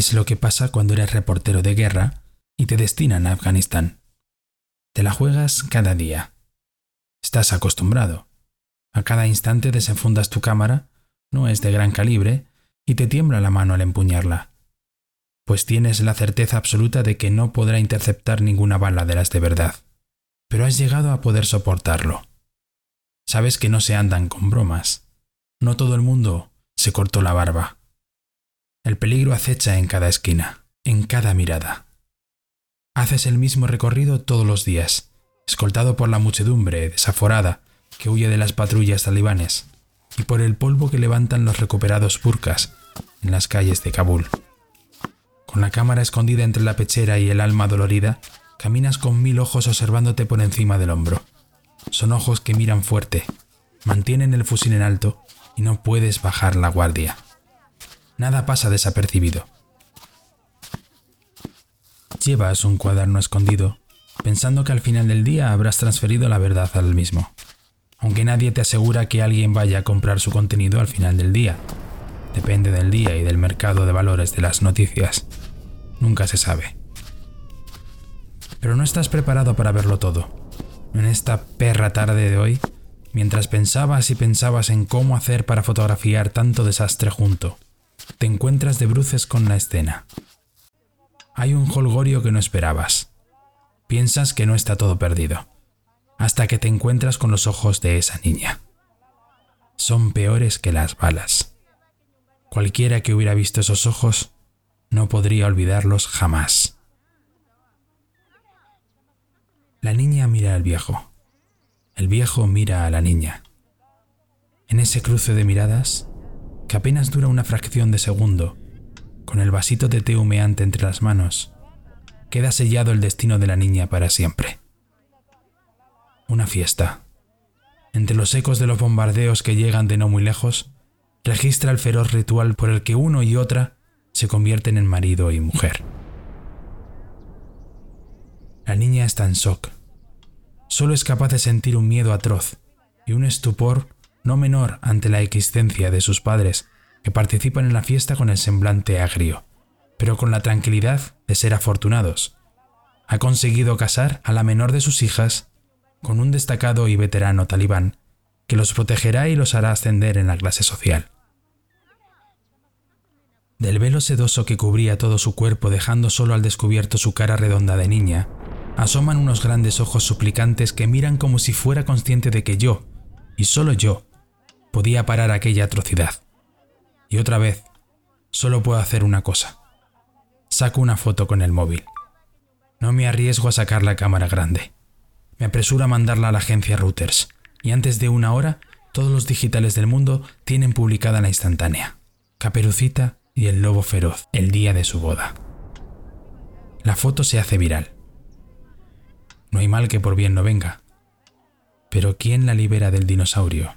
Es lo que pasa cuando eres reportero de guerra y te destinan a Afganistán. Te la juegas cada día. Estás acostumbrado. A cada instante desenfundas tu cámara, no es de gran calibre, y te tiembla la mano al empuñarla. Pues tienes la certeza absoluta de que no podrá interceptar ninguna bala de las de verdad. Pero has llegado a poder soportarlo. Sabes que no se andan con bromas. No todo el mundo se cortó la barba. El peligro acecha en cada esquina, en cada mirada. Haces el mismo recorrido todos los días, escoltado por la muchedumbre desaforada que huye de las patrullas talibanes y por el polvo que levantan los recuperados burkas en las calles de Kabul. Con la cámara escondida entre la pechera y el alma dolorida, caminas con mil ojos observándote por encima del hombro. Son ojos que miran fuerte, mantienen el fusil en alto y no puedes bajar la guardia. Nada pasa desapercibido. Llevas un cuaderno escondido, pensando que al final del día habrás transferido la verdad al mismo. Aunque nadie te asegura que alguien vaya a comprar su contenido al final del día. Depende del día y del mercado de valores de las noticias. Nunca se sabe. Pero no estás preparado para verlo todo. En esta perra tarde de hoy, mientras pensabas y pensabas en cómo hacer para fotografiar tanto desastre junto, te encuentras de bruces con la escena. Hay un holgorio que no esperabas. Piensas que no está todo perdido, hasta que te encuentras con los ojos de esa niña. Son peores que las balas. Cualquiera que hubiera visto esos ojos no podría olvidarlos jamás. La niña mira al viejo. El viejo mira a la niña. En ese cruce de miradas, que apenas dura una fracción de segundo, con el vasito de té humeante entre las manos, queda sellado el destino de la niña para siempre. Una fiesta. Entre los ecos de los bombardeos que llegan de no muy lejos, registra el feroz ritual por el que uno y otra se convierten en marido y mujer. La niña está en shock. Solo es capaz de sentir un miedo atroz y un estupor no menor ante la existencia de sus padres, que participan en la fiesta con el semblante agrio, pero con la tranquilidad de ser afortunados. Ha conseguido casar a la menor de sus hijas con un destacado y veterano talibán que los protegerá y los hará ascender en la clase social. Del velo sedoso que cubría todo su cuerpo dejando solo al descubierto su cara redonda de niña, asoman unos grandes ojos suplicantes que miran como si fuera consciente de que yo, y solo yo, podía parar aquella atrocidad. Y otra vez, solo puedo hacer una cosa. Saco una foto con el móvil. No me arriesgo a sacar la cámara grande. Me apresuro a mandarla a la agencia Reuters, y antes de una hora, todos los digitales del mundo tienen publicada la instantánea. Caperucita y el lobo feroz, el día de su boda. La foto se hace viral. No hay mal que por bien no venga. Pero ¿quién la libera del dinosaurio?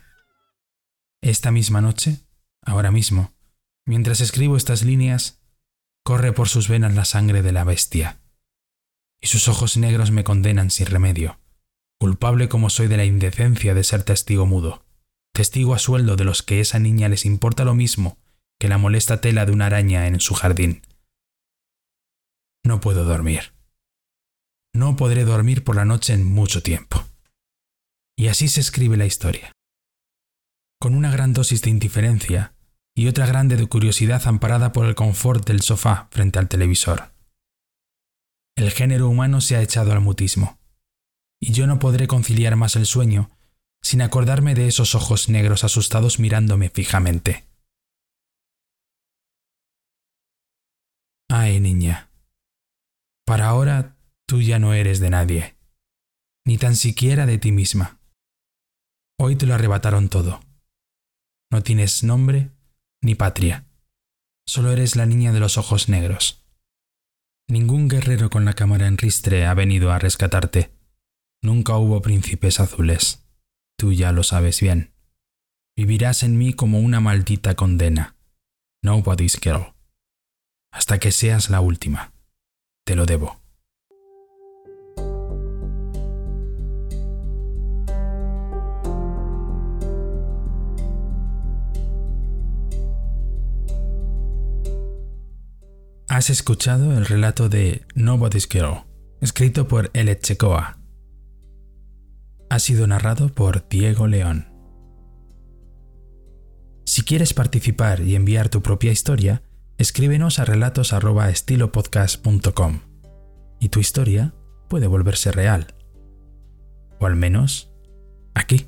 Esta misma noche, ahora mismo, mientras escribo estas líneas, corre por sus venas la sangre de la bestia, y sus ojos negros me condenan sin remedio, culpable como soy de la indecencia de ser testigo mudo, testigo a sueldo de los que esa niña les importa lo mismo que la molesta tela de una araña en su jardín. No puedo dormir no podré dormir por la noche en mucho tiempo. Y así se escribe la historia. Con una gran dosis de indiferencia y otra grande de curiosidad amparada por el confort del sofá frente al televisor. El género humano se ha echado al mutismo, y yo no podré conciliar más el sueño sin acordarme de esos ojos negros asustados mirándome fijamente. Ay, niña, para ahora tú ya no eres de nadie, ni tan siquiera de ti misma. Hoy te lo arrebataron todo. No tienes nombre ni patria. Solo eres la niña de los ojos negros. Ningún guerrero con la cámara en ristre ha venido a rescatarte. Nunca hubo príncipes azules. Tú ya lo sabes bien. Vivirás en mí como una maldita condena. Nobody's girl. Hasta que seas la última. Te lo debo. Has escuchado el relato de Nobody's Girl, escrito por El Checoa. Ha sido narrado por Diego León. Si quieres participar y enviar tu propia historia, escríbenos a relatos@estilopodcast.com y tu historia puede volverse real. O al menos aquí.